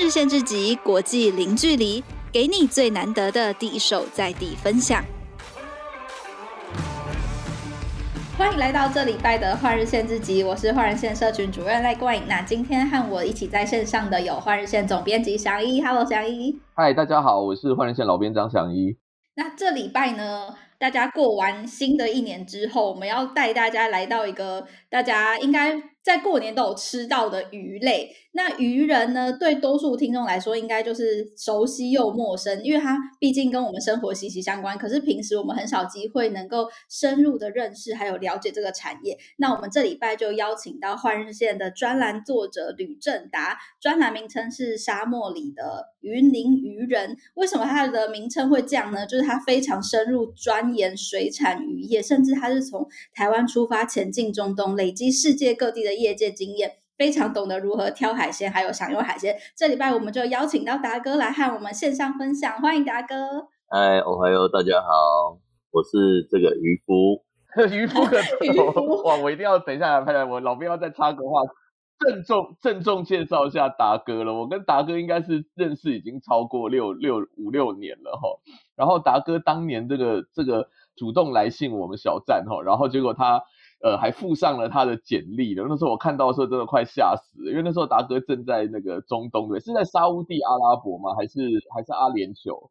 日线之集，国际零距离，给你最难得的第一手在地分享。欢迎来到这礼拜的换日线之集，我是换日线社群主任赖冠颖。那今天和我一起在线上的有换日线总编辑祥一，Hello，祥一。嗨，大家好，我是换日线老编张祥一。那这礼拜呢，大家过完新的一年之后，我们要带大家来到一个大家应该在过年都有吃到的鱼类。那鱼人呢，对多数听众来说，应该就是熟悉又陌生，因为它毕竟跟我们生活息息相关。可是平时我们很少机会能够深入的认识还有了解这个产业。那我们这礼拜就邀请到换日线的专栏作者吕正达，专栏名称是《沙漠里的鱼林鱼人》。为什么它的名称会这样呢？就是它非常深入钻研水产渔业，甚至它是从台湾出发前进中东，累积世界各地的业界经验。非常懂得如何挑海鲜，还有享用海鲜。这礼拜我们就邀请到达哥来和我们线上分享，欢迎达哥。嗨，我还有大家好，我是这个渔夫，渔夫可 渔夫哇！我一定要等一下来拍来，我老编要再插个话，郑重郑重介绍一下达哥了。我跟达哥应该是认识已经超过六六五六年了哈。然后达哥当年这个这个主动来信我们小站哈，然后结果他。呃，还附上了他的简历的。那时候我看到的时候，真的快吓死了，因为那时候达哥正在那个中东，对，是在沙乌地阿拉伯吗？还是还是阿联酋？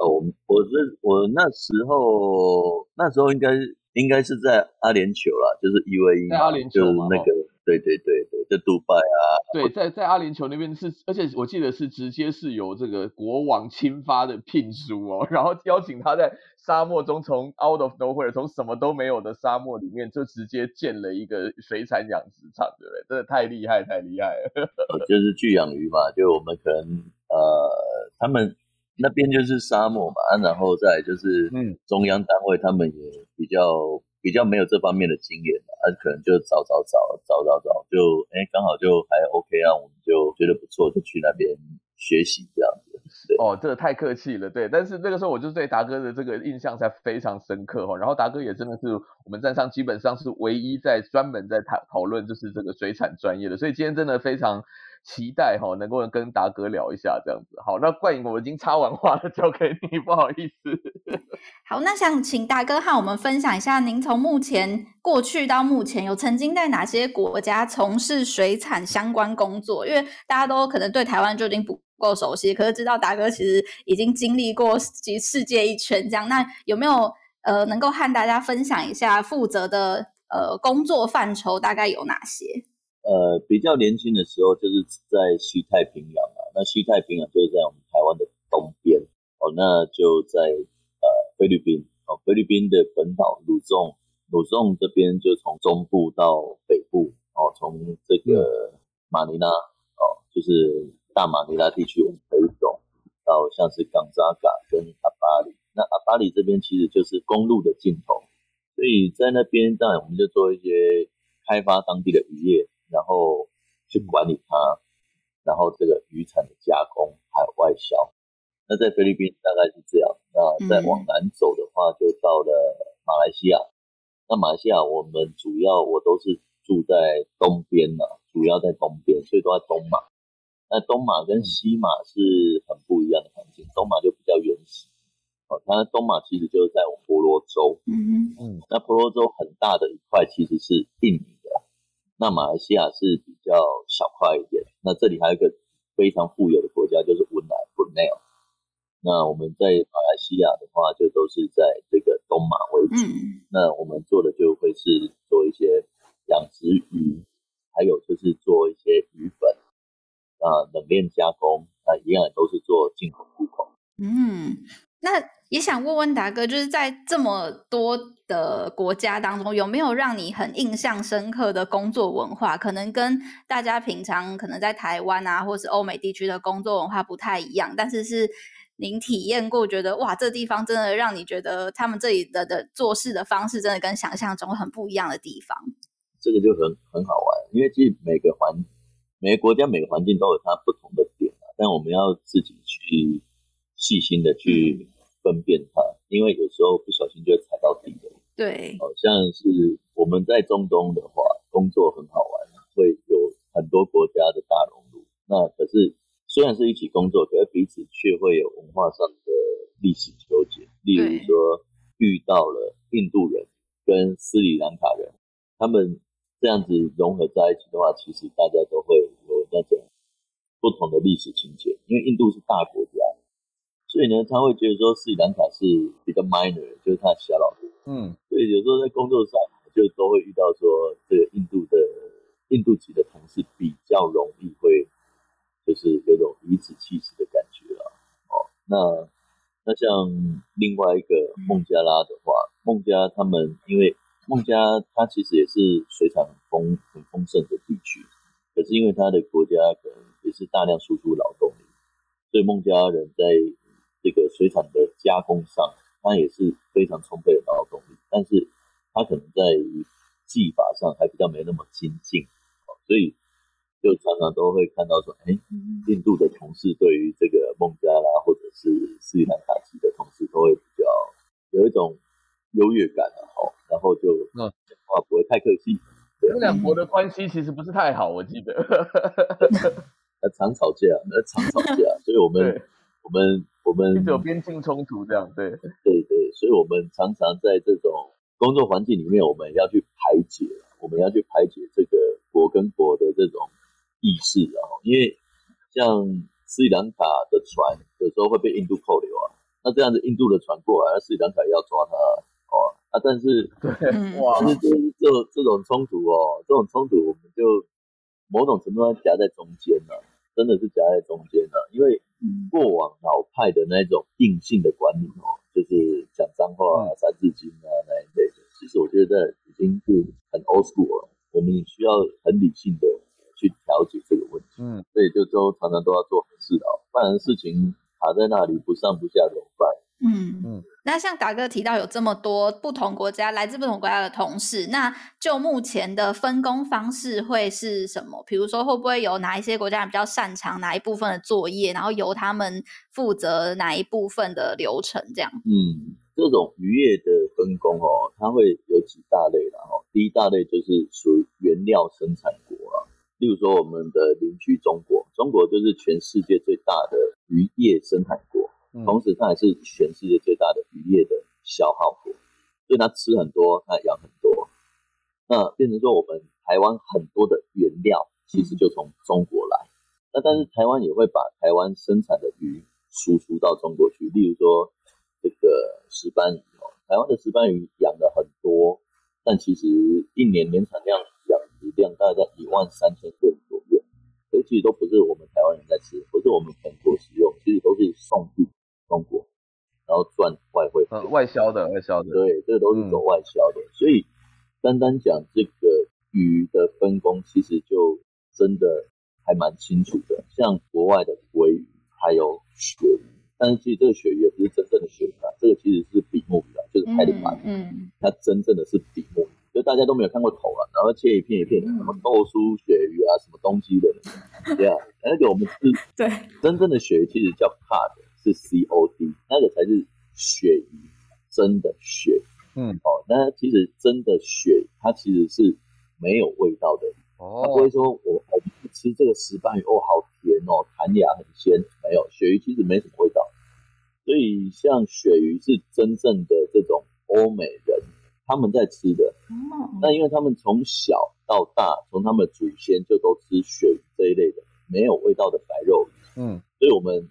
哦，我是我那时候那时候应该应该是在阿联酋啦，就是 UAE，阿联酋嘛，那个。对对对对，在杜拜啊，对，在在阿联酋那边是，而且我记得是直接是由这个国王亲发的聘书哦，然后邀请他在沙漠中从 out of nowhere 从什么都没有的沙漠里面就直接建了一个水产养殖场，对不对？真的太厉害，太厉害了。就是巨养鱼嘛，就我们可能呃，他们那边就是沙漠嘛，啊、然后再就是嗯，中央单位他们也比较。比较没有这方面的经验，他可能就找找找找找找，就哎刚好就还 OK 啊，我们就觉得不错，就去那边学习这样子。哦，这个太客气了，对。但是那个时候我就对达哥的这个印象才非常深刻哈。然后达哥也真的是我们站上基本上是唯一在专门在讨讨论就是这个水产专业的，所以今天真的非常。期待哈，能够跟达哥聊一下这样子。好，那冠颖我已经插完话了，交给你，不好意思。好，那想请达哥和我们分享一下，您从目前过去到目前，有曾经在哪些国家从事水产相关工作？因为大家都可能对台湾就已经不够熟悉，可是知道达哥其实已经经历过及世界一圈这样。那有没有呃，能够和大家分享一下负责的呃工作范畴大概有哪些？呃，比较年轻的时候就是在西太平洋啊，那西太平洋就是在我们台湾的东边哦，那就在呃菲律宾哦，菲律宾的本岛鲁宋，鲁宋这边就从中部到北部哦，从这个马尼拉哦，就是大马尼拉地区我们可以走到像是冈扎嘎跟阿巴里，那阿巴里这边其实就是公路的尽头，所以在那边当然我们就做一些开发当地的渔业。然后去管理它，然后这个渔产的加工还有外销。那在菲律宾大概是这样。那再往南走的话，就到了马来西亚。那马来西亚我们主要我都是住在东边嘛，主要在东边，所以都在东马。那东马跟西马是很不一样的环境，东马就比较原始。哦，它东马其实就是在我们婆罗洲。嗯嗯。那婆罗洲很大的一块其实是印尼。那马来西亚是比较小块一点，那这里还有一个非常富有的国家，就是文莱 Brunei。那我们在马来西亚的话，就都是在这个东马为主。嗯、那我们做的就会是做一些养殖鱼，还有就是做一些鱼粉啊，冷链加工啊，一样都是做进口出口。嗯，那。也想问问达哥，就是在这么多的国家当中，有没有让你很印象深刻的工作文化？可能跟大家平常可能在台湾啊，或是欧美地区的工作文化不太一样，但是是您体验过，觉得哇，这地方真的让你觉得他们这里的的做事的方式，真的跟想象中很不一样的地方。这个就很很好玩，因为其实每个环每个国家每个环境都有它不同的点啊，但我们要自己去细心的去。嗯分辨它，因为有时候不小心就会踩到地雷。对，好像是我们在中东的话，工作很好玩，会有很多国家的大熔炉。那可是虽然是一起工作，可是彼此却会有文化上的历史纠结。例如说，遇到了印度人跟斯里兰卡人，他们这样子融合在一起的话，其实大家都会有那种不同的历史情节。因为印度是大国家，所以呢，他会觉得说斯里兰卡是比较 minor，就是他小老弟。嗯，所以有时候在工作上就都会遇到说，这个印度的印度籍的同事比较容易会就是有种颐指气使的感觉了。哦，那。那像另外一个孟加拉的话，孟加他们因为孟加它其实也是水产很丰很丰盛的地区，可是因为它的国家可能也是大量输出劳动力，所以孟加人在这个水产的加工上，它也是非常充沛的劳动力，但是它可能在于技法上还比较没那么精进，所以。就常常都会看到说，哎，印度的同事对于这个孟加拉或者是斯里兰卡籍的同事都会比较有一种优越感的哈，然后就讲话不会太客气。这两国的关系其实不是太好，我记得，呃，常吵架，呃，常吵架，所以我们我们我们一直有边境冲突这样，对。对对，所以我们常常在这种工作环境里面，我们要去排解，我们要去排解这个国跟国的这种。意识啊，因为像斯里兰卡的船有时候会被印度扣留啊，那这样子印度的船过来，那斯里兰卡也要抓他哦啊，但是对哇，就是就是这这种冲突哦，这种冲突我们就某种程度上夹在中间了，真的是夹在中间了，因为过往老派的那种硬性的管理哦，就是讲脏话啊、三字经啊那一类的，其实我觉得已经是很 old school 了，我们也需要很理性的。去调解这个问题，嗯，所以就都常常都要做很事哦，不然事情卡在那里不上不下怎么办？嗯嗯。那像达哥提到有这么多不同国家来自不同国家的同事，那就目前的分工方式会是什么？比如说会不会有哪一些国家人比较擅长哪一部分的作业，然后由他们负责哪一部分的流程？这样？嗯，这种渔业的分工哦，它会有几大类，然后第一大类就是属于原料生产国啊。例如说，我们的邻居中国，中国就是全世界最大的渔业生产国，同时它也是全世界最大的渔业的消耗国，所以它吃很多，它养很多。那变成说，我们台湾很多的原料其实就从中国来，那但是台湾也会把台湾生产的鱼输出到中国去。例如说，这个石斑鱼哦，台湾的石斑鱼养了很多，但其实一年年产量养殖。量大概在一万三千吨左右，所以其实都不是我们台湾人在吃，不是我们本国使用，其实都是送去中国，然后赚外汇。呃，外销的，外销的。对，这个都是走外销的。嗯、所以单单讲这个鱼的分工，其实就真的还蛮清楚的。像国外的鲑鱼，还有鳕鱼，但是其实这个鳕鱼也不是真正的鳕鱼啊，这个其实是比目鱼啊，就是海里鳗。嗯。它真正的是比目鱼。就大家都没有看过头了，然后切一片一片的，什么豆酥鳕鱼啊，什么东西的，对啊，而且我们是，对，真正的鳕鱼其实叫 cod，是 C O D，那个才是鳕鱼，真的鳕。嗯，哦，那其实真的鳕，它其实是没有味道的。哦，它不会说我我吃这个石斑鱼，哦，好甜哦，弹牙很鲜，没有，鳕鱼其实没什么味道。所以像鳕鱼是真正的这种欧美人。他们在吃的，那因为他们从小到大，从他们的祖先就都吃鳕鱼这一类的没有味道的白肉鱼，嗯，所以我们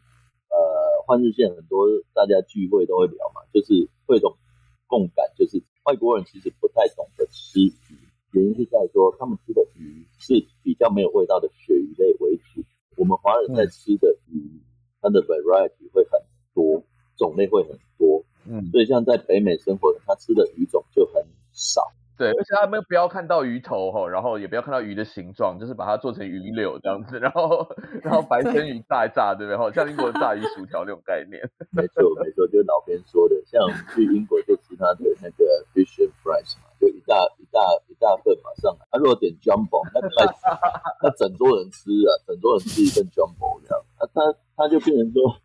呃换日线很多大家聚会都会聊嘛，就是会一种共感，就是外国人其实不太懂得吃鱼，原因是在说他们吃的鱼是比较没有味道的鳕鱼类为主，我们华人在吃的鱼，它的 variety 会很多，种类会很多。嗯，所以像在北美生活的，他吃的鱼种就很少。对，而且他们不要看到鱼头哈，然后也不要看到鱼的形状，就是把它做成鱼柳这样子，然后 然后白生鱼炸一炸，对不对？哈，像英国的炸鱼薯条那种概念。没错没错，就是老边说的，像去英国就吃他的那个 fish and fries 嘛，就一大一大一大份嘛上来。他如果点 jumbo，那太那整桌人吃啊，整桌人吃一份 jumbo 这样，那他他就变成说。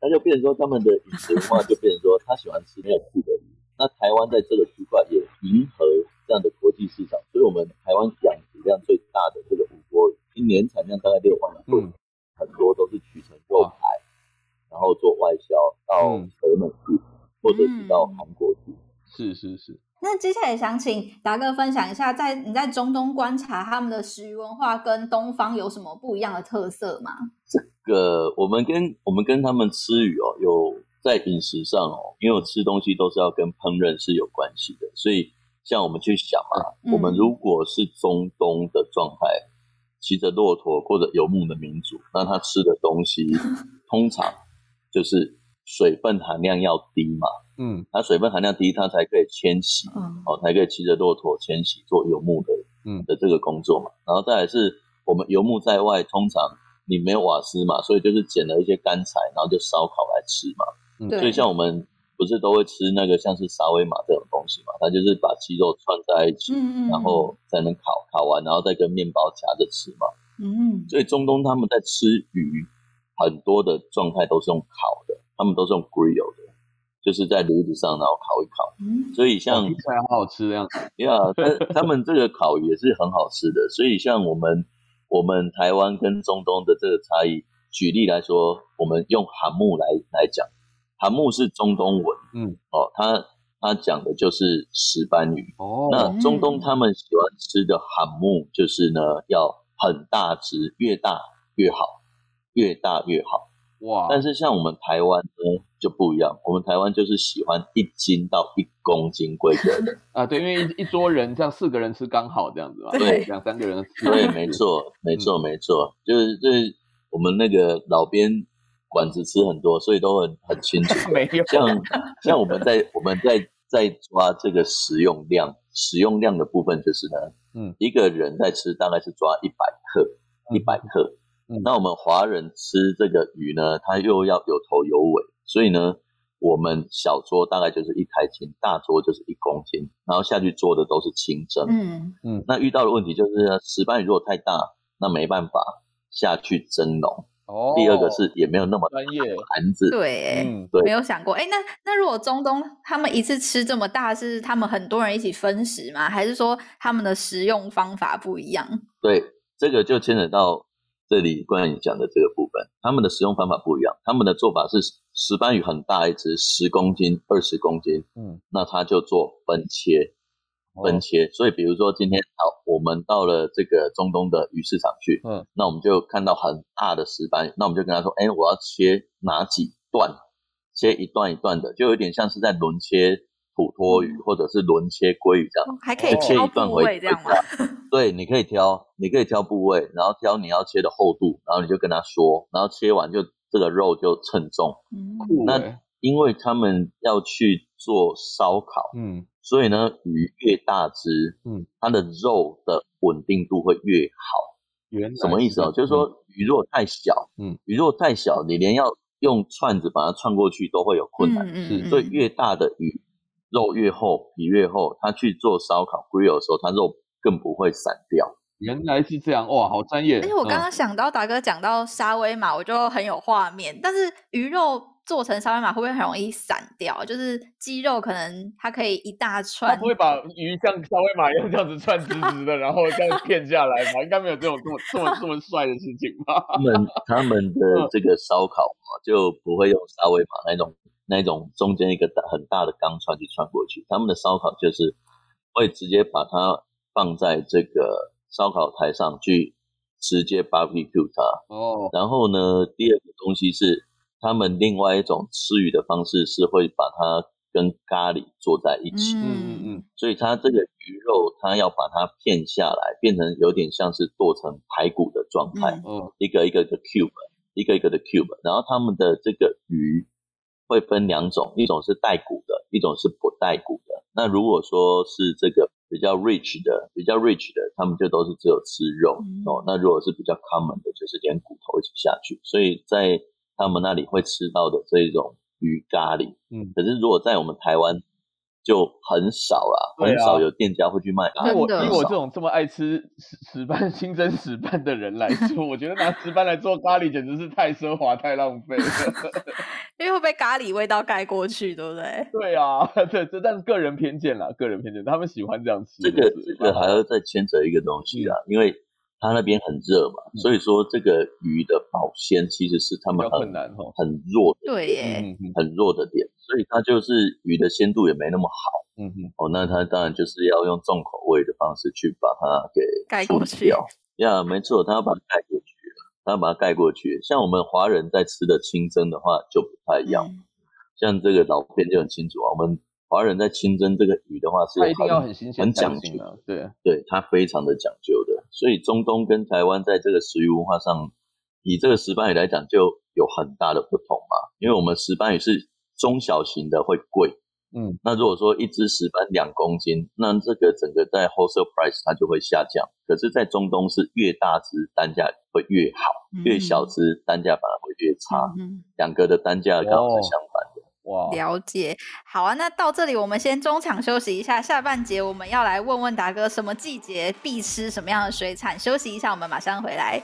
他就变成说，他们的饮食文化就变成说，他喜欢吃没有刺的鱼。那台湾在这个区块也迎合这样的国际市场所以我们台湾养殖量最大的这个湖泊一年产量大概六万嗯。很多都是取成肉排然后做外销到北美去或者是到韩国去。是是是。那接下来想请达哥分享一下在你在中东观察他们的食鱼文化跟东方有什么不一样的特色吗？这个我们跟我们跟他们吃鱼哦有在饮食上哦因为我吃东西都是要跟烹饪是有关系的所以像我们去想啊，嗯、我们如果是中东的状态，骑着骆驼或者游牧的民族，那他吃的东西 通常就是水分含量要低嘛。嗯，它水分含量低，它才可以迁徙，嗯，哦，才可以骑着骆驼迁徙做游牧的，嗯的这个工作嘛。然后再来是我们游牧在外，通常你没有瓦斯嘛，所以就是捡了一些干柴，然后就烧烤来吃嘛。嗯，所以像我们不是都会吃那个像是沙威玛这种东西嘛，它就是把鸡肉串在一起，嗯，然后才能烤，烤完然后再跟面包夹着吃嘛。嗯，所以中东他们在吃鱼，很多的状态都是用烤的，他们都是用 grill 的。就是在炉子上，然后烤一烤，嗯、所以像起来好好吃的样子。呀，他他们这个烤也是很好吃的。所以像我们我们台湾跟中东的这个差异，举例来说，我们用韩木来来讲，罕木是中东文，嗯，哦，他他讲的就是石斑鱼。哦，那中东他们喜欢吃的韩木就是呢，要很大只，越大越好，越大越好。哇！但是像我们台湾呢就不一样，我们台湾就是喜欢一斤到一公斤规格的 啊，对，因为一一桌人这样四个人吃刚好这样子嘛，对，两三个人吃，对，没错，没错，没错，就是就是我们那个老边馆子吃很多，所以都很 很清楚，没有像像我们在我们在在抓这个食用量，食用量的部分就是呢，嗯，一个人在吃大概是抓一百克，一百克。嗯、那我们华人吃这个鱼呢，它又要有头有尾，所以呢，我们小桌大概就是一开斤，大桌就是一公斤，然后下去做的都是清蒸。嗯嗯。那遇到的问题就是石斑鱼如果太大，那没办法下去蒸笼。哦。第二个是也没有那么专业盘子。对，嗯，对，没有想过。哎，那那如果中东他们一次吃这么大，是他们很多人一起分食吗？还是说他们的食用方法不一样？对，这个就牵扯到。这里关于你讲的这个部分，他们的食用方法不一样。他们的做法是石斑鱼很大一只，十公斤、二十公斤，嗯，那他就做分切，分切。哦、所以比如说今天好，我们到了这个中东的鱼市场去，嗯，那我们就看到很大的石斑，那我们就跟他说，哎，我要切哪几段？切一段一段的，就有点像是在轮切。土托鱼或者是轮切鲑鱼这样，还可以挑部位这样吗？对，你可以挑，你可以挑部位，然后挑你要切的厚度，然后你就跟他说，然后切完就这个肉就称重。嗯，那因为他们要去做烧烤，嗯，所以呢，鱼越大只，嗯，它的肉的稳定度会越好。原来什么意思哦？就是说鱼如果太小，嗯，鱼如果太小，你连要用串子把它串过去都会有困难。嗯，所以越大的鱼。肉越厚，皮越厚，它去做烧烤 grill 的时候，它肉更不会散掉。原来是这样，哇，好专业！而且我刚刚想到达哥讲到沙威玛，我就很有画面。但是鱼肉做成沙威玛会不会很容易散掉？就是鸡肉可能它可以一大串，它不会把鱼像沙威玛一样这样子串直直的，然后这样片下来吗？应该没有这种这么这么这么 帅的事情吧？他们 他们的这个烧烤就不会用沙威玛那种。那种中间一个大很大的钢串去串过去，他们的烧烤就是会直接把它放在这个烧烤台上去直接 barbecue 它。哦。然后呢，第二个东西是他们另外一种吃鱼的方式是会把它跟咖喱做在一起。嗯嗯嗯。所以它这个鱼肉，它要把它片下来，变成有点像是剁成排骨的状态。嗯。一个一个的 cube，一个一个的 cube，然后他们的这个鱼。会分两种，一种是带骨的，一种是不带骨的。那如果说是这个比较 rich 的，比较 rich 的，他们就都是只有吃肉、嗯、哦。那如果是比较 common 的，就是连骨头一起下去。所以在他们那里会吃到的这一种鱼咖喱，嗯，可是如果在我们台湾。就很少啦，很少有店家会去卖。以我以我这种这么爱吃石石斑、清蒸石斑的人来说，我觉得拿石斑来做咖喱简直是太奢华、太浪费了。因为会被咖喱味道盖过去，对不对？对啊，对，这但是个人偏见啦，个人偏见，他们喜欢这样吃。这个这个还要再牵扯一个东西啊，嗯、因为他那边很热嘛，嗯、所以说这个鱼的保鲜其实是他们很很弱的，对耶，很弱的点。所以它就是鱼的鲜度也没那么好。嗯哼，哦，那它当然就是要用重口味的方式去把它给盖过去。呀，没错，它要把它盖过去，它要把它盖过去。像我们华人在吃的清蒸的话就不太一样。嗯、像这个老片就很清楚啊，我们华人在清蒸这个鱼的话是很，它一定要很新鲜、很讲究的。对，对，它非常的讲究的。所以中东跟台湾在这个食鱼文化上，以这个石斑鱼来讲，就有很大的不同嘛。因为我们石斑鱼是中小型的会贵。嗯，那如果说一只石斑两公斤，那这个整个在 wholesale price 它就会下降。可是，在中东是越大只单价会越好，嗯、越小只单价反而会越差。嗯，两个的单价刚好是相。了解。好啊，那到这里我们先中场休息一下，下半节我们要来问问达哥什么季节必吃什么样的水产。休息一下，我们马上回来。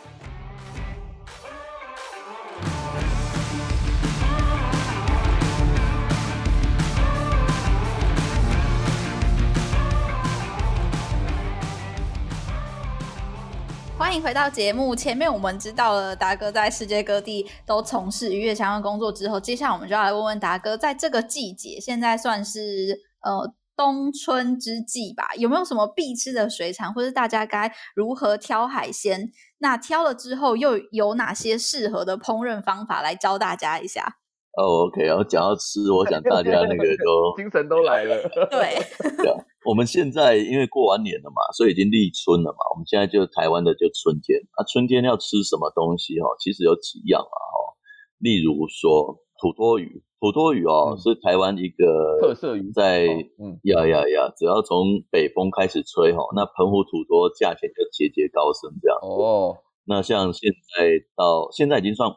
欢迎回到节目。前面我们知道了达哥在世界各地都从事渔业相关工作之后，接下来我们就要来问问达哥，在这个季节，现在算是呃冬春之际吧，有没有什么必吃的水产，或是大家该如何挑海鲜？那挑了之后又有哪些适合的烹饪方法来教大家一下？哦，OK，然后讲到吃，我想大家那个都 精神都来了。对。我们现在因为过完年了嘛，所以已经立春了嘛。我们现在就台湾的就春天啊，春天要吃什么东西哈？其实有几样啊哈。例如说土多鱼，土多鱼哦、嗯、是台湾一个特色鱼，在嗯呀呀呀，只要从北风开始吹哈，那澎湖土多价钱就节节高升这样哦。那像现在到现在已经算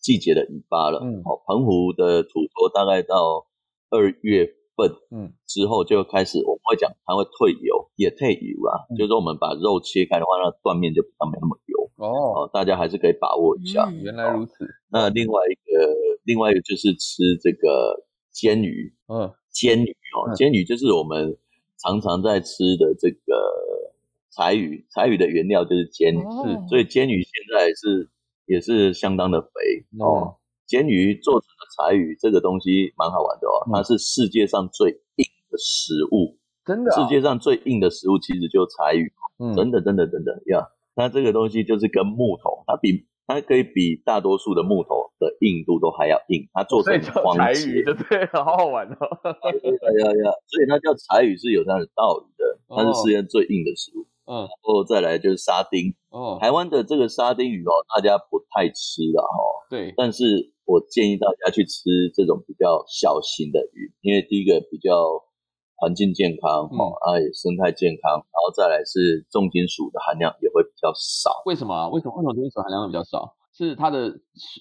季节的尾巴了，嗯，好，澎湖的土魠大概到二月份。嗯，之后就开始我们会讲它会退油，也退油啊，嗯、就是说我们把肉切开的话，那断面就比较没那么油哦，大家还是可以把握一下。嗯、原来如此。那另外一个，另外一个就是吃这个煎鱼，嗯，煎鱼哦，煎鱼就是我们常常在吃的这个柴鱼，柴鱼的原料就是煎鱼，哦、所以煎鱼现在是也是相当的肥哦。嗯煎鱼做成的柴鱼，这个东西蛮好玩的哦。它是世界上最硬的食物，真的。世界上最硬的食物其实就是柴鱼，嗯，真的，真的，真的呀。那这个东西就是跟木头，它比它可以比大多数的木头的硬度都还要硬。它做成黄柴鱼，对对？好好玩哦。呀呀，所以它叫柴鱼是有它的道理的。它是世界上最硬的食物。嗯，然后再来就是沙丁。哦，台湾的这个沙丁鱼哦，大家不太吃了哦。对，但是。我建议大家去吃这种比较小型的鱼，因为第一个比较环境健康，哈、嗯，哎，生态健康，然后再来是重金属的含量也会比较少。为什么啊？为什么？为什么重金属含量会比较少？是它的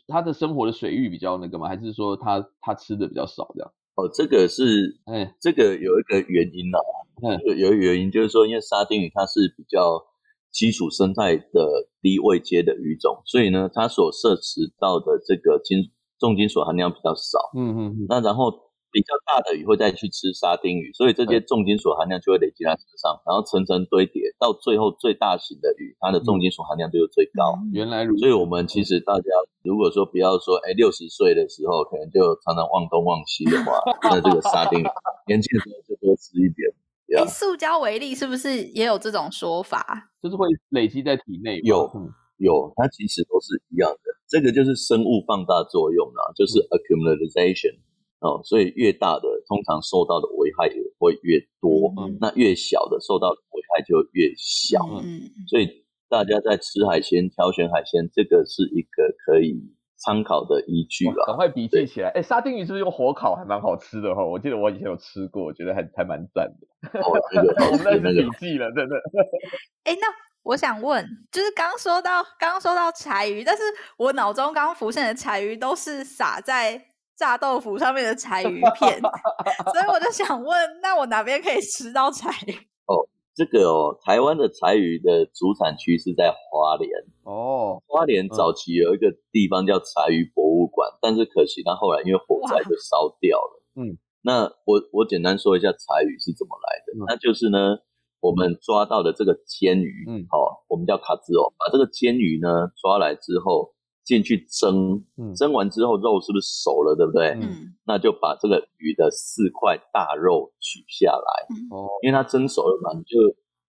它的生活的水域比较那个吗？还是说它它吃的比较少这样？哦，这个是，嗯，这个有一个原因啊，嗯，有一个原因就是说，因为沙丁鱼它是比较基础生态的低位阶的鱼种，所以呢，它所摄取到的这个金重金属含量比较少，嗯嗯，那然后比较大的鱼会再去吃沙丁鱼，所以这些重金属含量就会累积在身上，然后层层堆叠，到最后最大型的鱼，它的重金属含量就是最高。原来如此，所以我们其实大家如果说不要说，哎，六十岁的时候可能就常常忘东忘西的话，那这个沙丁鱼年轻的时候就多吃一点。以塑胶为例，是不是也有这种说法？就是会累积在体内？有。有，它其实都是一样的，这个就是生物放大作用啊，就是 accumulation 哦，所以越大的通常受到的危害也会越多，嗯、那越小的受到的危害就越小，嗯，所以大家在吃海鲜、挑选海鲜，这个是一个可以参考的依据了。赶快笔记起来，哎对，沙丁鱼是不是用火烤还蛮好吃的哈？我记得我以前有吃过，我觉得还还蛮赞的。哦，这个 我们那是笔记了，真的。哎，那。我想问，就是刚说到刚刚说到柴鱼，但是我脑中刚浮现的柴鱼都是撒在炸豆腐上面的柴鱼片，所以我就想问，那我哪边可以吃到柴鱼？哦，这个哦，台湾的柴鱼的主产区是在花莲哦，花莲早期有一个地方叫柴鱼博物馆，嗯、但是可惜它后来因为火灾就烧掉了。嗯，那我我简单说一下柴鱼是怎么来的，嗯、那就是呢。我们抓到的这个煎鱼，嗯，好，我们叫卡兹哦，把这个煎鱼呢抓来之后，进去蒸，嗯，蒸完之后肉是不是熟了，对不对？嗯，那就把这个鱼的四块大肉取下来，哦，因为它蒸熟了嘛，你就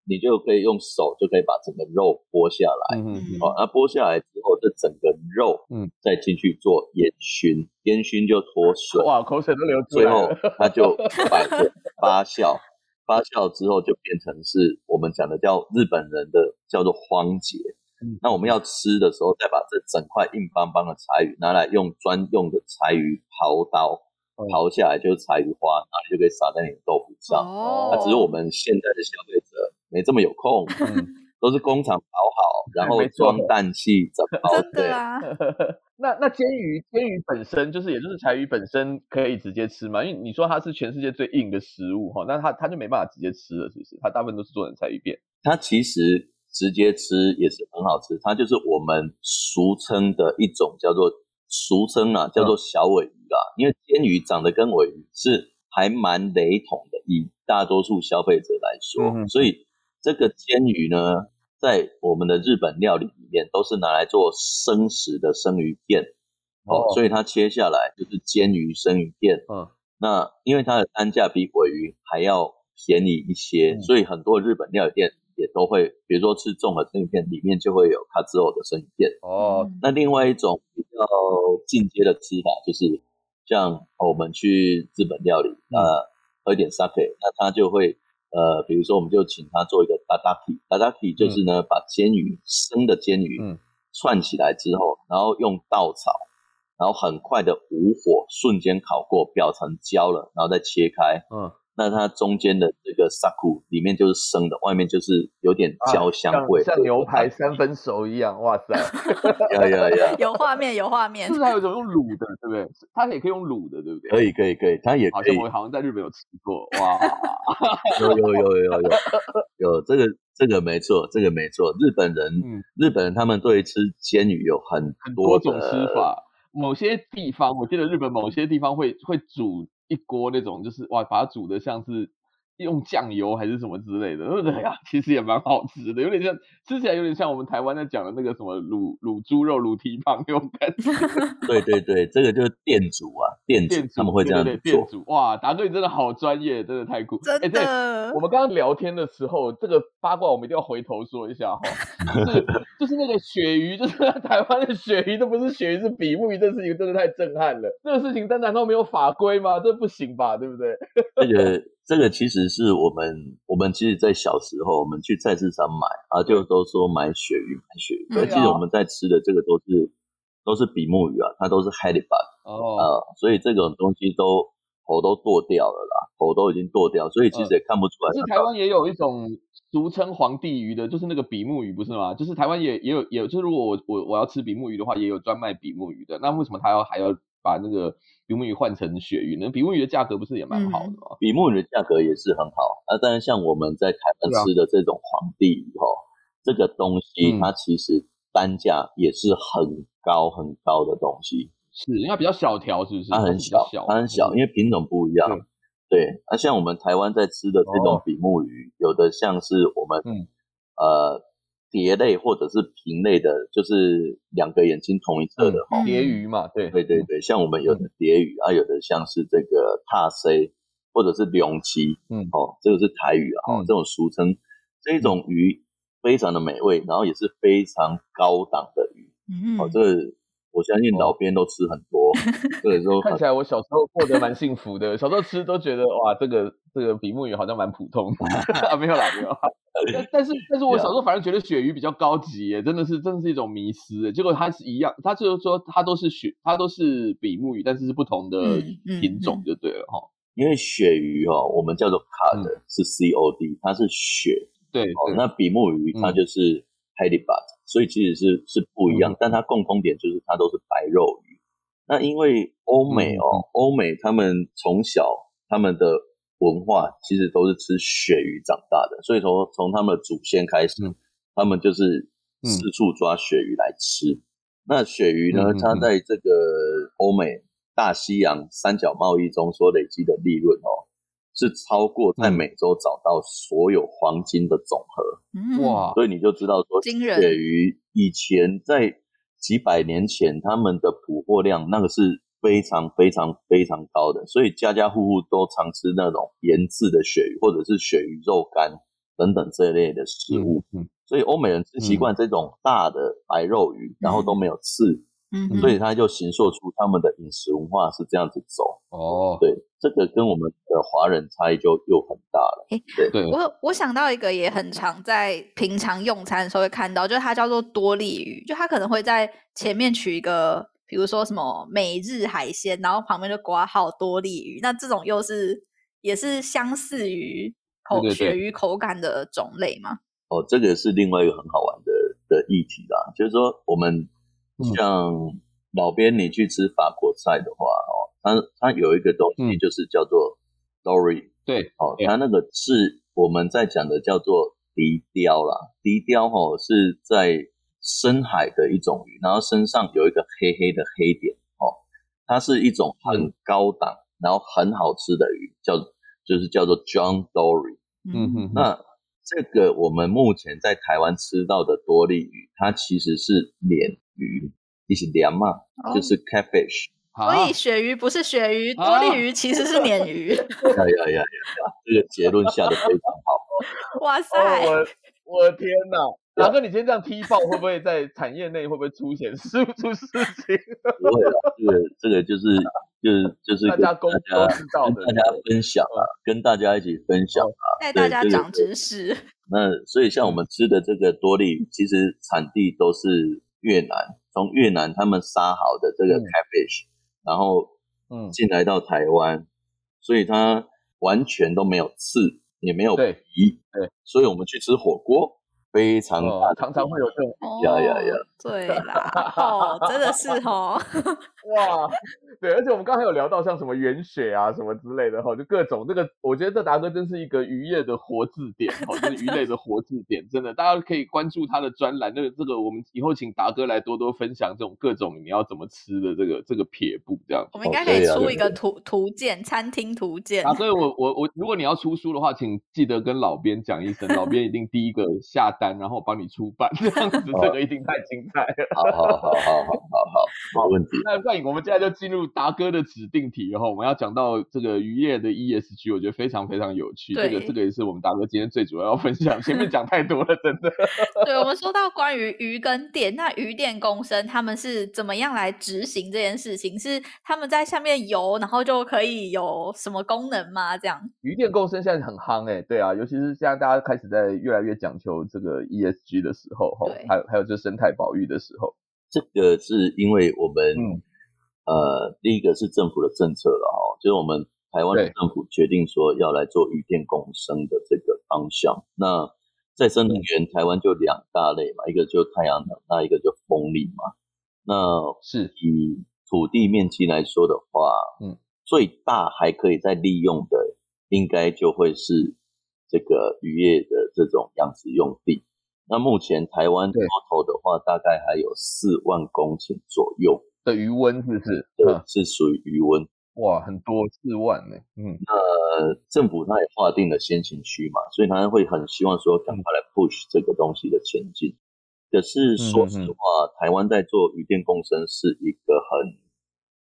你就可以用手就可以把整个肉剥下来，嗯。哦，那剥下来之后，这整个肉，嗯，再进去做烟熏，烟熏就脱水，哇，口水都流出来了，最后它就摆着发酵。发酵之后就变成是我们讲的叫日本人的叫做荒节。嗯、那我们要吃的时候，再把这整块硬邦邦的柴鱼拿来用专用的柴鱼刨刀刨下来，就是柴鱼花，然后你就可以撒在你的豆腐上。哦，那只是我们现在的消费者没这么有空。嗯都是工厂刨好，然后装氮气整 包。对啊。那那煎鱼，煎鱼本身就是，也就是柴鱼本身可以直接吃嘛？因为你说它是全世界最硬的食物哈，那它它就没办法直接吃了，是不是？它大部分都是做成柴鱼片。它其实直接吃也是很好吃，它就是我们俗称的一种叫做俗称啊，叫做小尾鱼啊。嗯、因为煎鱼长得跟尾鱼是还蛮雷同的，以大多数消费者来说，嗯、所以。这个煎鱼呢，在我们的日本料理里面都是拿来做生食的生鱼片哦，哦，所以它切下来就是煎鱼生鱼片。嗯，那因为它的单价比尾鱼还要便宜一些，嗯、所以很多日本料理店也都会，比如说吃综合生鱼片，里面就会有卡之后的生鱼片。哦，那另外一种比较进阶的吃法，就是像我们去日本料理，嗯、呃，喝一点 sake，那他就会。呃，比如说，我们就请他做一个 dadaki，dadaki 就是呢，嗯、把煎鱼生的煎鱼串起来之后，嗯、然后用稻草，然后很快的无火瞬间烤过，表层焦了，然后再切开。嗯。那它中间的这个 saku 里面就是生的，外面就是有点焦香味，像牛排三分熟一样。哇塞，有有有！有画面，有画面。是不是还有一种用卤的，对不对？它也可以用卤的，对不对？可以，可以，可以。它也可以。我好像在日本有吃过，哇！有有有有有有这个这个没错，这个没错。日本人，日本人他们对吃煎鱼有很很多种吃法。某些地方，我记得日本某些地方会会煮。一锅那种就是哇，把它煮的像是用酱油还是什么之类的，对不对呀？其实也蛮好吃的，有点像吃起来有点像我们台湾在讲的那个什么卤卤猪肉、卤蹄膀那种感觉。对对对，这个就是店主啊，店主他们会这样做。店主哇，达哥你真的好专业，真的太酷。真的。欸、对，我们刚刚聊天的时候，这个八卦我们一定要回头说一下哈，就是就是那个鳕鱼，就是 台湾的鳕鱼都不是鳕鱼，是比目鱼，这事情真的太震撼了。这个事情，但难道没有法规吗？这不行吧，对不对？这个。这个其实是我们，我们其实，在小时候，我们去菜市场买啊，就都说买鳕鱼，买鳕鱼。而其实我们在吃的这个都是，都是比目鱼啊，它都是 halibut 哦，啊，所以这种东西都头都剁掉了啦，头都已经剁掉，所以其实也看不出来。可是台湾也有一种俗称皇帝鱼的，就是那个比目鱼，不是吗？就是台湾也也有，也有，就是如果我我我要吃比目鱼的话，也有专卖比目鱼的。那为什么他要还要？把那个比目鱼换成鳕鱼，那比目鱼的价格不是也蛮好的吗？比目鱼的价格也是很好啊。当然，像我们在台湾吃的这种皇帝鱼哈，这个东西它其实单价也是很高很高的东西。是，因为它比较小条，是不是？它很小，它很小，因为品种不一样。对，那像我们台湾在吃的这种比目鱼，有的像是我们呃。蝶类或者是瓶类的，就是两个眼睛同一侧的鳖蝶鱼嘛，对对对对，像我们有的蝶鱼啊，有的像是这个踏 C 或者是龙鳍，嗯，哦，这个是台语啊，哦，这种俗称，这种鱼非常的美味，然后也是非常高档的鱼，嗯，哦，这个。我相信老边都吃很多，所以说看起来我小时候过得蛮幸福的。小时候吃都觉得哇，这个这个比目鱼好像蛮普通的啊，没有啦，没有啦。但但是但是我小时候反而觉得鳕鱼比较高级耶，真的是真的是一种迷思。结果它是一样，它就是说它都是鳕，它都是比目鱼，但是是不同的品种就对了哈。因为鳕鱼哈，我们叫做 cod 是 C O D，它是鳕。对，那比目鱼它就是。halibut，所以其实是是不一样，嗯、但它共通点就是它都是白肉鱼。那因为欧美哦，欧、嗯、美他们从小他们的文化其实都是吃鳕鱼长大的，所以说从他们的祖先开始，嗯、他们就是四处抓鳕鱼来吃。嗯、那鳕鱼呢，它在这个欧美大西洋三角贸易中所累积的利润哦。是超过在美洲找到所有黄金的总和，哇！所以你就知道说，鳕鱼以前在几百年前他们的捕获量那个是非常非常非常高的，所以家家户户都常吃那种腌制的鳕鱼或者是鳕鱼肉干等等这一类的食物。嗯，嗯，所以欧美人吃习惯这种大的白肉鱼，嗯、然后都没有刺。嗯，所以他就形塑出他们的饮食文化是这样子走哦。对，这个跟我们的华人差异就又很大了。欸、对，对我我想到一个也很常在平常用餐的时候会看到，就是它叫做多利鱼，就它可能会在前面取一个，比如说什么每日海鲜，然后旁边就挂号多利鱼。那这种又是也是相似于口鳕鱼口感的种类吗？哦，这个是另外一个很好玩的的议题啦，就是说我们。像老边，你去吃法国菜的话，哦，它它有一个东西就是叫做 dory，嗯，对，哦，它那个是我们在讲的叫做笛雕啦，笛雕哦是在深海的一种鱼，然后身上有一个黑黑的黑点，哦，它是一种很高档，然后很好吃的鱼，叫就是叫做 John Dory，嗯哼，那这个我们目前在台湾吃到的多利鱼，它其实是鲶鱼，一起鲶嘛，就是 catfish。所以鳕鱼不是鳕鱼，多利鱼其实是鲶鱼。呀呀呀呀！这个结论下得非常好。哇塞！我我天哪！达哥，你今天这样踢爆，会不会在产业内会不会出现出出事情？不会了，这个这个就是就是就是大家公知道的，大家分享啊，跟大家一起分享啊，带大家长知识。那所以像我们吃的这个多利，其实产地都是。越南，从越南他们杀好的这个 cabbage，、嗯、然后嗯。进来到台湾，嗯、所以它完全都没有刺，也没有皮，对，对，所以我们去吃火锅。非常大、哦，常常会有这种，呀呀呀，对啦，哦，真的是哦，哇，对，而且我们刚才有聊到像什么原血啊，什么之类的哈，就各种这个，我觉得这达哥真是一个渔业的活字典，哈，就是鱼类的活字典，真的，大家可以关注他的专栏，那个这个我们以后请达哥来多多分享这种各种你要怎么吃的这个这个撇步这样，我们应该可以出一个图图鉴，餐厅图鉴啊，所以我我我，如果你要出书的话，请记得跟老编讲一声，老编一定第一个下。单，然后帮你出版，这样子这个一定太精彩了。好好好好好好好，没问题。那我们现在就进入达哥的指定题，然后我们要讲到这个渔业的 ESG，我觉得非常非常有趣。这个这个也是我们达哥今天最主要要分享。前面讲太多了，真的。对，我们说到关于渔跟电，那渔电共生他们是怎么样来执行这件事情？是他们在下面游，然后就可以有什么功能吗？这样？渔电共生现在很夯哎，对啊，尤其是现在大家开始在越来越讲求这个。呃，ESG 的时候，哈，还有还有这生态保育的时候，这个是因为我们，嗯、呃，第一个是政府的政策了，哈，就是我们台湾的政府决定说要来做渔电共生的这个方向。那再生能源，台湾就两大类嘛，一个就太阳能，那一个就风力嘛。那是以土地面积来说的话，嗯，最大还可以再利用的，应该就会是。这个渔业的这种养殖用地，那目前台湾多头的话，大概还有四万公顷左右的余温，是不是？对，是属于余温。哇，很多四万呢。嗯，那政府它也划定了先行区嘛，所以它会很希望说赶快来 push 这个东西的前进。可是说实话，台湾在做鱼电共生是一个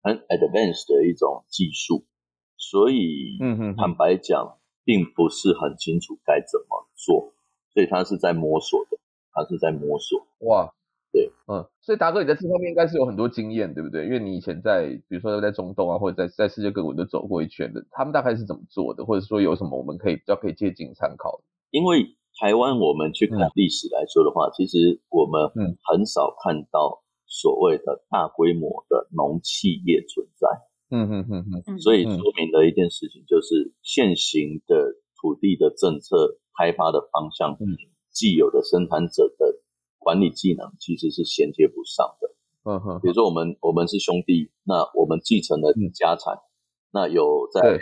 很很 advanced 的一种技术，所以坦白讲。并不是很清楚该怎么做，所以他是在摸索的，他是在摸索。哇，对，嗯，所以达哥你在这方面应该是有很多经验，对不对？因为你以前在，比如说在中东啊，或者在在世界各国都走过一圈的，他们大概是怎么做的，或者说有什么我们可以比较可以借鉴参考的？因为台湾我们去看历史来说的话，嗯、其实我们很少看到所谓的大规模的农企业存在。嗯嗯嗯嗯，所以说明了一件事情就是，现行的土地的政策开发的方向，嗯，既有的生产者的管理技能其实是衔接不上的。嗯哼，比如说我们我们是兄弟，那我们继承了家产，那有在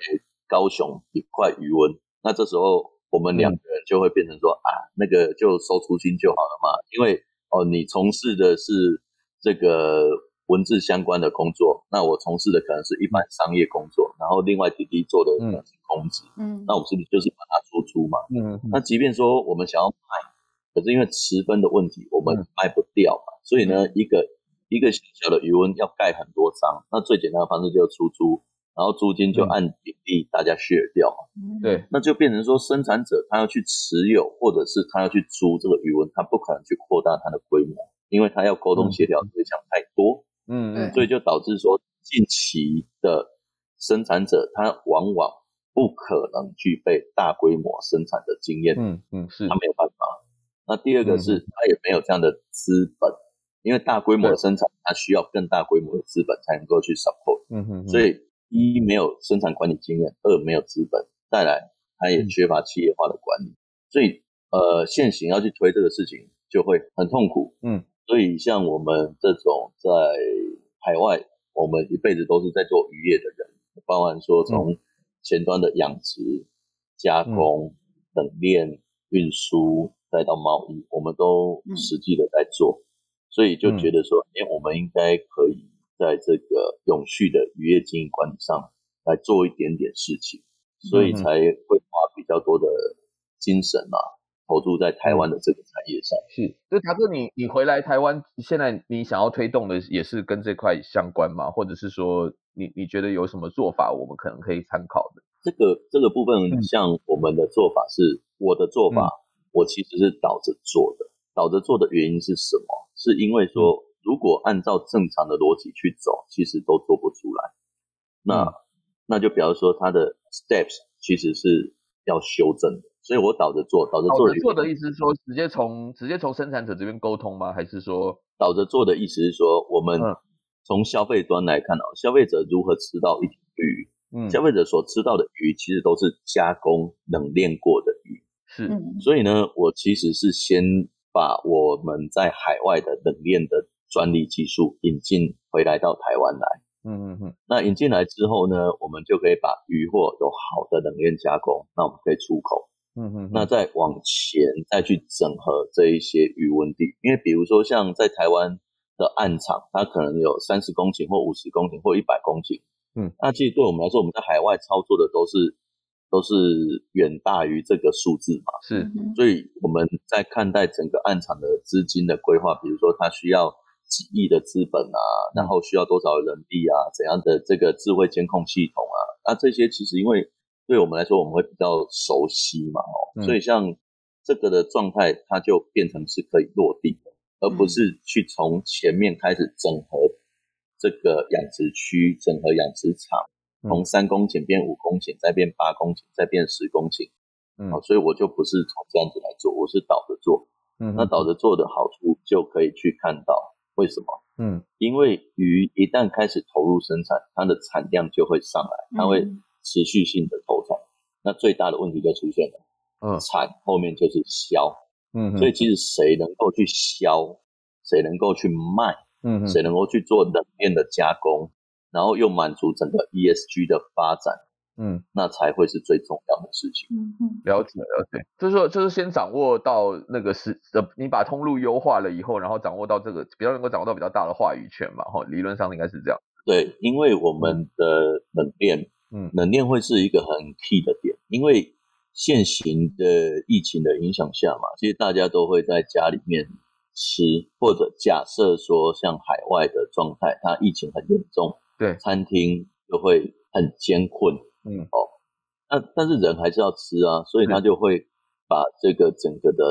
高雄一块鱼塭，那这时候我们两个人就会变成说啊，那个就收租金就好了嘛，因为哦，你从事的是这个。文字相关的工作，那我从事的可能是一般商业工作，然后另外弟弟做的可能是公职，嗯，那我们是不是就是把它出租嘛？嗯，那即便说我们想要卖，可是因为持分的问题，我们卖不掉嘛，所以呢，一个一一个小小的余温要盖很多张，那最简单的方式就是出租，然后租金就按比例大家 share 掉嘛。对、嗯，那就变成说生产者他要去持有，或者是他要去租这个余温，他不可能去扩大它的规模，因为他要沟通协调对象太多。嗯嗯，所以就导致说近期的生产者他往往不可能具备大规模生产的经验。嗯嗯，是，他没有办法。那第二个是他也没有这样的资本，嗯、因为大规模的生产，它需要更大规模的资本才能够去 support。嗯哼，所以一没有生产管理经验，二没有资本，再来他也缺乏企业化的管理，嗯、所以呃，现行要去推这个事情就会很痛苦。嗯，所以像我们这种在海外，我们一辈子都是在做渔业的人，包含说从前端的养殖、加工、冷链、运输。再到贸易，我们都实际的在做，嗯、所以就觉得说，哎、嗯，我们应该可以在这个永续的渔业经营管理上来做一点点事情，所以才会花比较多的精神啊，投注在台湾的这个产业上。是，就达哥，你你回来台湾，现在你想要推动的也是跟这块相关吗？或者是说你，你你觉得有什么做法，我们可能可以参考的？这个这个部分，像我们的做法是，嗯、我的做法。嗯我其实是倒着做的，倒着做的原因是什么？是因为说，如果按照正常的逻辑去走，其实都做不出来。那、嗯、那就比方说，它的 steps 其实是要修正的。所以我倒着做，倒着做。倒着做的意思是说，直接从直接从生产者这边沟通吗？还是说，倒着做的意思是说，我们从消费端来看啊，消费者如何吃到一条鱼？嗯，消费者所吃到的鱼，其实都是加工冷链过的鱼。是，所以呢，我其实是先把我们在海外的冷链的专利技术引进回来到台湾来。嗯嗯嗯。那引进来之后呢，我们就可以把鱼货有好的冷链加工，那我们可以出口。嗯嗯。那再往前再去整合这一些鱼温地，因为比如说像在台湾的岸场，它可能有三十公顷或五十公顷或一百公顷。嗯。那其实对我们来说，我们在海外操作的都是。都是远大于这个数字嘛，是，所以我们在看待整个案场的资金的规划，比如说它需要几亿的资本啊，然后需要多少人力啊，怎样的这个智慧监控系统啊，那这些其实因为对我们来说，我们会比较熟悉嘛，哦，所以像这个的状态，它就变成是可以落地的，而不是去从前面开始整合这个养殖区，整合养殖场。从三公顷变五公顷，再变八公顷，再变十公顷，嗯，好，所以我就不是从这样子来做，我是倒着做，嗯，那倒着做的好处就可以去看到为什么，嗯，因为鱼一旦开始投入生产，它的产量就会上来，它会持续性的投产，那最大的问题就出现了，嗯，产后面就是销，嗯，所以其实谁能够去销，谁能够去卖，嗯，谁能够去做冷链的加工。然后又满足整个 ESG 的发展，嗯，那才会是最重要的事情。嗯嗯，了解了解，就是说，就是先掌握到那个是呃，你把通路优化了以后，然后掌握到这个比较能够掌握到比较大的话语权嘛，哈，理论上应该是这样。对，因为我们的冷链，嗯，冷链会是一个很 key 的点，因为现行的疫情的影响下嘛，其实大家都会在家里面吃，或者假设说像海外的状态，它疫情很严重。对，餐厅就会很艰困，嗯。哦，那但是人还是要吃啊，所以他就会把这个整个的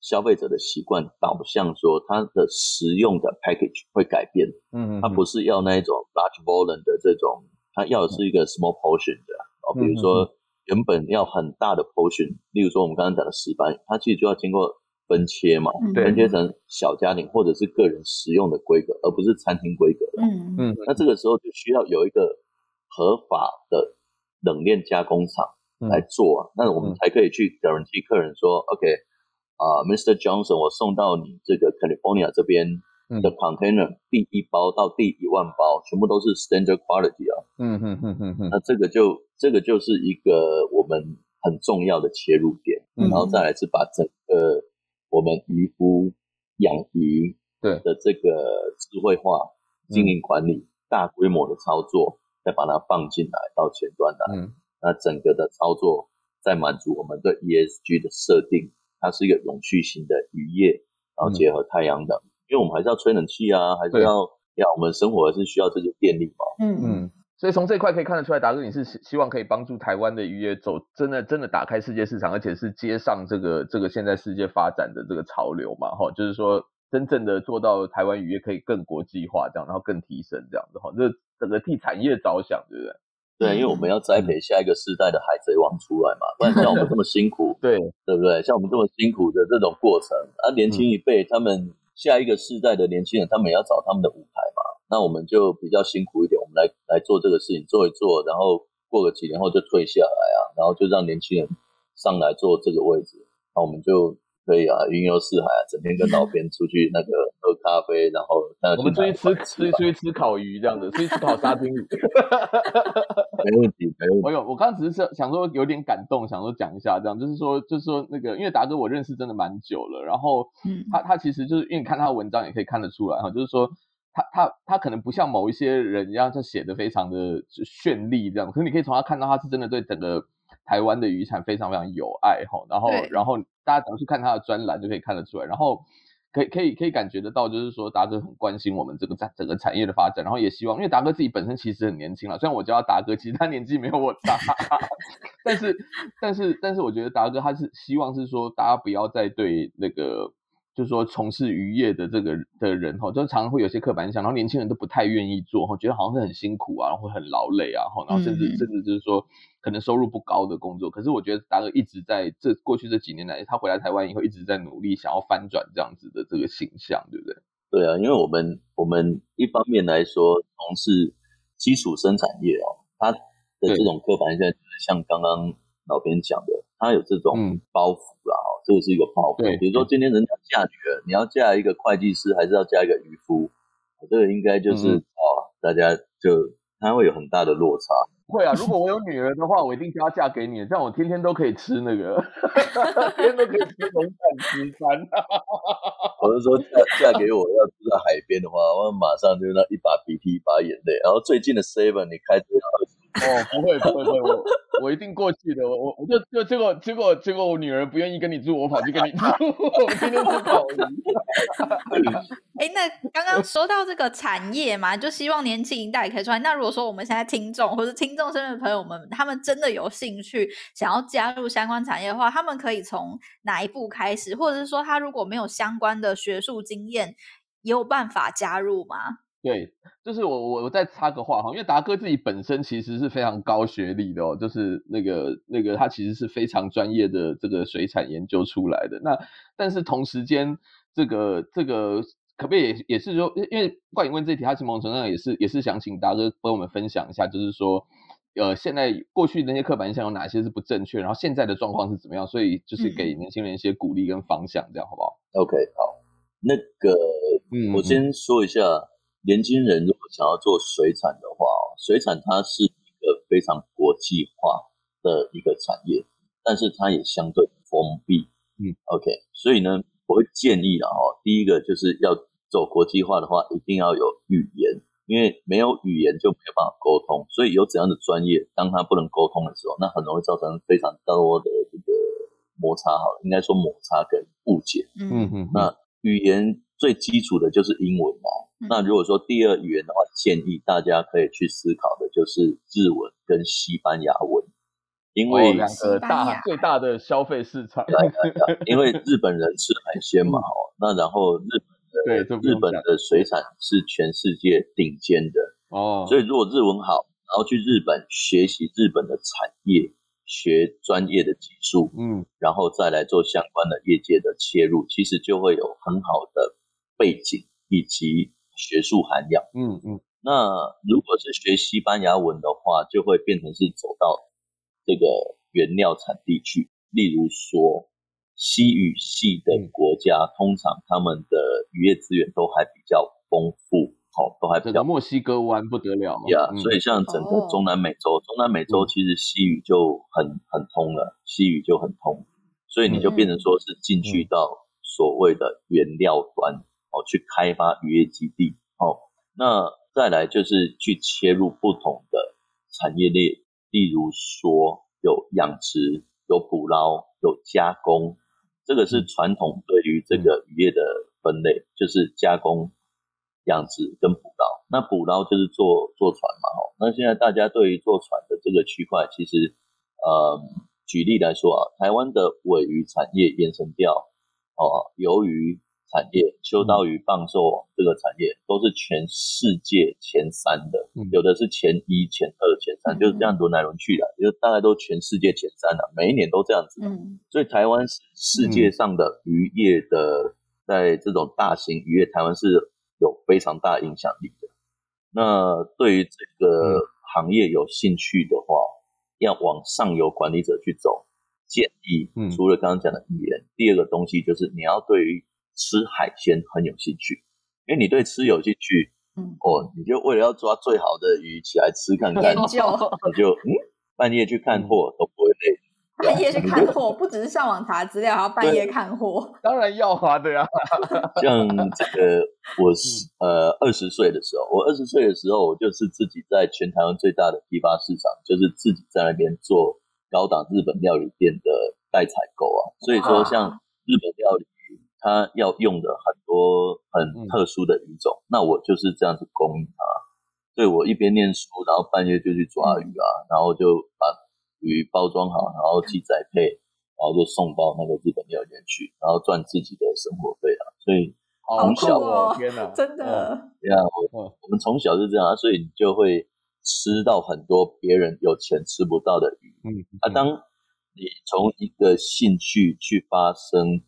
消费者的习惯导向说，他的食用的 package 会改变，嗯嗯，他不是要那一种 large volume 的这种，他要的是一个 small portion 的，哦，比如说原本要很大的 portion，例如说我们刚刚讲的石斑，它其实就要经过。分切嘛，分切成小家庭或者是个人使用的规格，而不是餐厅规格。嗯嗯，那这个时候就需要有一个合法的冷链加工厂来做啊，那我们才可以去 guarantee 客人说，OK 啊，Mr. Johnson，我送到你这个 California 这边的 container，第一包到第一万包全部都是 standard quality 啊。嗯嗯嗯嗯嗯，那这个就这个就是一个我们很重要的切入点，然后再来是把整个。我们渔夫养鱼对。的这个智慧化经营管理，大规模的操作，再把它放进来到前端来，嗯，那整个的操作再满足我们对 ESG 的设定，它是一个永续型的渔业，然后结合太阳能，因为我们还是要吹冷气啊，还是要要我们生活还是需要这些电力嘛。嗯。嗯。所以从这一块可以看得出来，达哥你是希望可以帮助台湾的渔业走真的真的打开世界市场，而且是接上这个这个现在世界发展的这个潮流嘛，哈，就是说真正的做到台湾渔业可以更国际化，这样，然后更提升这样子，哈，这整个替产业着想，对不对？对，因为我们要栽培下一个世代的海贼王出来嘛，不然像我们这么辛苦，对对不对？像我们这么辛苦的这种过程，啊，年轻一辈他们下一个世代的年轻人，他们也要找他们的舞台嘛。那我们就比较辛苦一点，我们来来做这个事情，做一做，然后过个几年后就退下来啊，然后就让年轻人上来做这个位置，那我们就可以啊，云游四海啊，整天跟老边出去那个 喝咖啡，然后我们出去吃吃出去吃烤鱼这样子，出去吃烤沙丁鱼，没问题，没问题。我有，我刚刚只是想说有点感动，想说讲一下这样，就是说就是说那个，因为达哥我认识真的蛮久了，然后他他其实就是因为你看他的文章也可以看得出来哈，就是说。他他他可能不像某一些人一样，就写的非常的绚丽这样，可是你可以从他看到他是真的对整个台湾的渔产非常非常有爱哈，然后然后大家只要去看他的专栏就可以看得出来，然后可以可以可以感觉得到，就是说达哥很关心我们这个整整个产业的发展，然后也希望，因为达哥自己本身其实很年轻了，虽然我叫他达哥，其实他年纪没有我大，但是但是但是我觉得达哥他是希望是说大家不要再对那个。就是说，从事渔业的这个的人哈，就常常会有些刻板印象，然后年轻人都不太愿意做哈，觉得好像是很辛苦啊，会很劳累啊，然后甚至、嗯、甚至就是说，可能收入不高的工作。可是我觉得达哥一直在这过去这几年来，他回来台湾以后一直在努力，想要翻转这样子的这个形象，对不对？对啊，因为我们我们一方面来说从事基础生产业哦，它的这种刻板印象就是像刚刚老边讲的，它有这种包袱啦。嗯这个是一个包袱，比如说今天人家嫁女儿，你要嫁一个会计师，还是要嫁一个渔夫？这个应该就是、嗯、哦，大家就他会有很大的落差。会啊，如果我有女儿的话，我一定就要嫁给你，这样我天天都可以吃那个，天天都可以吃龙饭吃饭。我是说嫁嫁给我要住在海边的话，我马上就那一把鼻涕一把眼泪。然后最近的 seven 你开多少？哦，不会不会不会，我我一定过去的。我我我就就结果结果结果我女儿不愿意跟你住，我跑去跟你住。我天天吃烤鱼。哎、那刚刚说到这个产业嘛，就希望年轻一代可以出来。那如果说我们现在听众或者听众身边的朋友们，他们真的有兴趣想要加入相关产业的话，他们可以从哪一步开始？或者是说，他如果没有相关的学术经验，也有办法加入吗？对，就是我我我再插个话哈，因为达哥自己本身其实是非常高学历的哦，就是那个那个他其实是非常专业的这个水产研究出来的。那但是同时间，这个这个可不可以也也是说，因为冠颖问这题，他其实某种程度上也是也是想请达哥帮我们分享一下，就是说，呃，现在过去那些刻板印象有哪些是不正确，然后现在的状况是怎么样，所以就是给年轻人一些鼓励跟方向，这样好不好？OK，好，那个，嗯，我先说一下。年轻人如果想要做水产的话，水产它是一个非常国际化的一个产业，但是它也相对封闭。嗯，OK，所以呢，我会建议啊，哦，第一个就是要走国际化的话，一定要有语言，因为没有语言就没有办法沟通。所以有怎样的专业，当它不能沟通的时候，那很容易造成非常多的这个摩擦。好了，应该说摩擦跟误解。嗯嗯，那语言最基础的就是英文嘛。那如果说第二语言的话，建议大家可以去思考的就是日文跟西班牙文，因为两个大最大的消费市场。因为日本人吃海鲜嘛，哦，那然后日本的日本的水产是全世界顶尖的哦，所以如果日文好，然后去日本学习日本的产业，学专业的技术，嗯，然后再来做相关的业界的切入，其实就会有很好的背景以及。学术涵养，嗯嗯，那如果是学西班牙文的话，就会变成是走到这个原料产地去。例如说，西语系的国家，嗯、通常他们的渔业资源都还比较丰富，好、哦，都还比较。墨西哥湾不得了嘛。呀，yeah, 嗯、所以像整个中南美洲，中南美洲其实西语就很很通了，西语就很通，所以你就变成说是进去到所谓的原料端。哦，去开发渔业基地，哦，那再来就是去切入不同的产业链，例如说有养殖、有捕捞、有加工，这个是传统对于这个渔业的分类，就是加工、养殖跟捕捞。那捕捞就是做坐船嘛，哦，那现在大家对于坐船的这个区块，其实，呃，举例来说啊，台湾的尾鱼产业、延伸掉、哦，鱿鱼。产业秋刀鱼棒寿这个产业都是全世界前三的，嗯、有的是前一、前二、前三，嗯、就是这样轮来轮去的，就大概都全世界前三了，每一年都这样子。嗯，所以台湾是世界上的渔业的，在这种大型渔业，台湾是有非常大影响力的。那对于这个行业有兴趣的话，要往上游管理者去走，建议除了刚刚讲的语言，第二个东西就是你要对于吃海鲜很有兴趣，因为你对吃有兴趣，嗯，哦，你就为了要抓最好的鱼起来吃看看，研究，你就嗯，半夜去看货都不会累，半夜去看货，不只是上网查资料，还要半夜看货，当然要啊，对啊，像这个我是呃二十岁的时候，我二十岁的时候，我就是自己在全台湾最大的批发市场，就是自己在那边做高档日本料理店的代采购啊，所以说像日本料理。他要用的很多很特殊的鱼种，嗯、那我就是这样子供应他。所以我一边念书，然后半夜就去抓鱼啊，嗯、然后就把鱼包装好，然后寄宅配，然后就送到那个日本料理店去，然后赚自己的生活费啊。所以从小，哦、天哪，真的，对啊，我我们从小就这样，所以你就会吃到很多别人有钱吃不到的鱼。嗯，嗯啊，当你从一个兴趣去发生。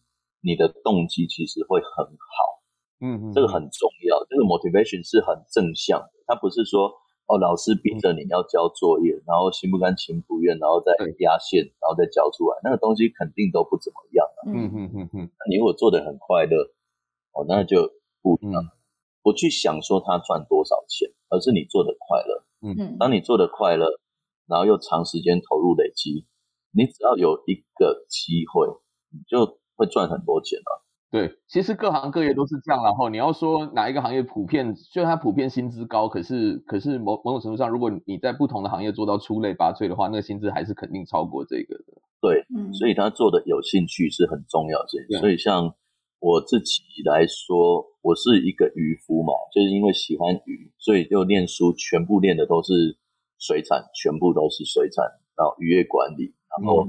你的动机其实会很好，嗯嗯，这个很重要。这个 motivation 是很正向的，它不是说哦，老师逼着你要交作业，然后心不甘情不愿，然后再压线，然后再交出来，那个东西肯定都不怎么样啊。嗯嗯嗯嗯，你如果做的很快乐，哦，那就不一样。不去想说他赚多少钱，而是你做的快乐。嗯嗯，当你做的快乐，然后又长时间投入累积，你只要有一个机会，你就。会赚很多钱啊！对，其实各行各业都是这样。然后你要说哪一个行业普遍，虽然它普遍薪资高，可是可是某某种程度上，如果你在不同的行业做到出类拔萃的话，那个薪资还是肯定超过这个的。对，嗯，所以他做的有兴趣是很重要的。对所以像我自己来说，我是一个渔夫嘛，就是因为喜欢鱼，所以就念书，全部念的都是水产，全部都是水产，然后渔业管理，然后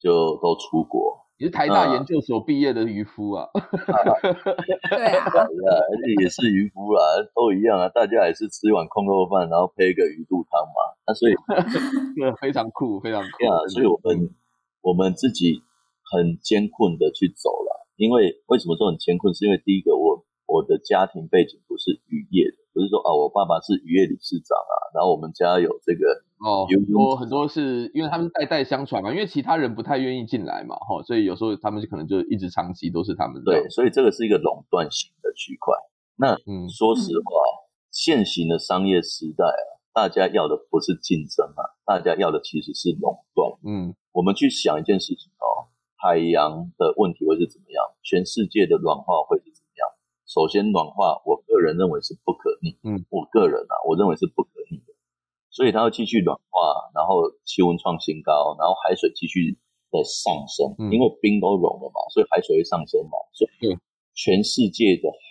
就都出国。嗯你是台大研究所毕业的渔夫啊？对啊，而且也是渔夫啦，都一样啊，大家也是吃一碗空肉饭，然后配一个鱼肚汤嘛。那所以，对，非常酷，非常酷啊。所以我们我们自己很艰困的去走了，因为为什么说很艰困？是因为第一个，我我的家庭背景不是渔业的。不是说啊，我爸爸是渔业理事长啊，然后我们家有这个哦，很多很多是因为他们代代相传嘛，因为其他人不太愿意进来嘛，哈，所以有时候他们就可能就一直长期都是他们的。对，所以这个是一个垄断型的区块。那嗯，说实话，嗯、现行的商业时代啊，大家要的不是竞争啊，大家要的其实是垄断。嗯，我们去想一件事情哦，海洋的问题会是怎么样？全世界的暖化会是？首先，暖化，我个人认为是不可逆。嗯，我个人啊，我认为是不可逆的。所以它要继续暖化，然后气温创新高，然后海水继续的上升。嗯，因为冰都融了嘛，所以海水会上升嘛。所以，全世界的海，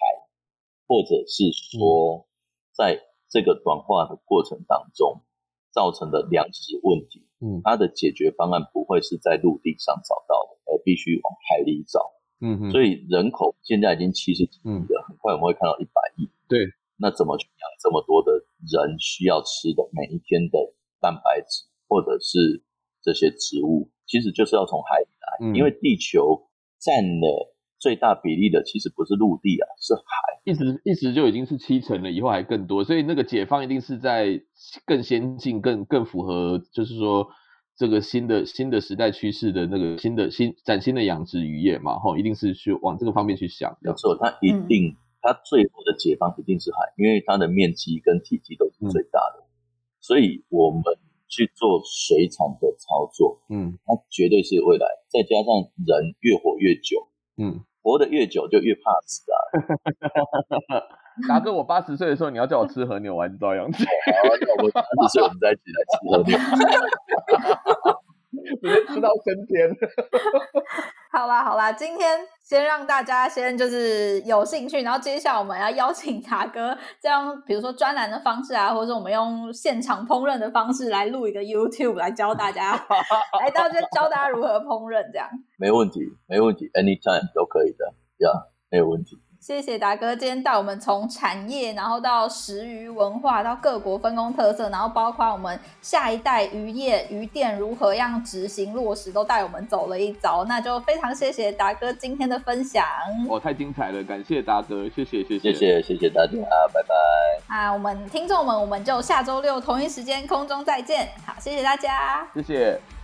或者是说，在这个暖化的过程当中造成的粮食问题，嗯，它的解决方案不会是在陆地上找到的，而必须往海里找。嗯哼，所以人口现在已经七十几亿了，很快我们会看到一百亿。对，那怎么去养这么多的人需要吃的每一天的蛋白质，或者是这些植物，其实就是要从海里来，嗯、因为地球占了最大比例的其实不是陆地啊，是海，一直一直就已经是七成了，以后还更多，所以那个解放一定是在更先进、更更符合，就是说。这个新的新的时代趋势的那个新的新崭新的养殖渔业嘛，吼，一定是去往这个方面去想。没错，它一定，嗯、它最后的解放一定是海，因为它的面积跟体积都是最大的。嗯、所以我们去做水产的操作，嗯，它绝对是未来。再加上人越活越久，嗯，活得越久就越怕死啊。达哥，我八十岁的时候，你要叫我吃和牛，我还是照样吃。好，我八十岁，我们再一起来吃和牛。直接吃到升天。好啦好啦，今天先让大家先就是有兴趣，然后接下来我们要邀请达哥这样，比如说专栏的方式啊，或者说我们用现场烹饪的方式来录一个 YouTube 来教大家，来到这教大家如何烹饪这样。没问题，没问题，anytime 都可以的，呀、yeah，没有问题。谢谢达哥今天带我们从产业然后到食鱼文化到各国分工特色然后包括我们下一代渔业渔电如何样执行落实都带我们走了一遭。那就非常谢谢达哥今天的分享哇太精彩了感谢达哥谢谢谢谢。谢谢谢大家拜拜啊我们听众们我们就下周六同一时间空中再见。好谢谢大家。谢谢。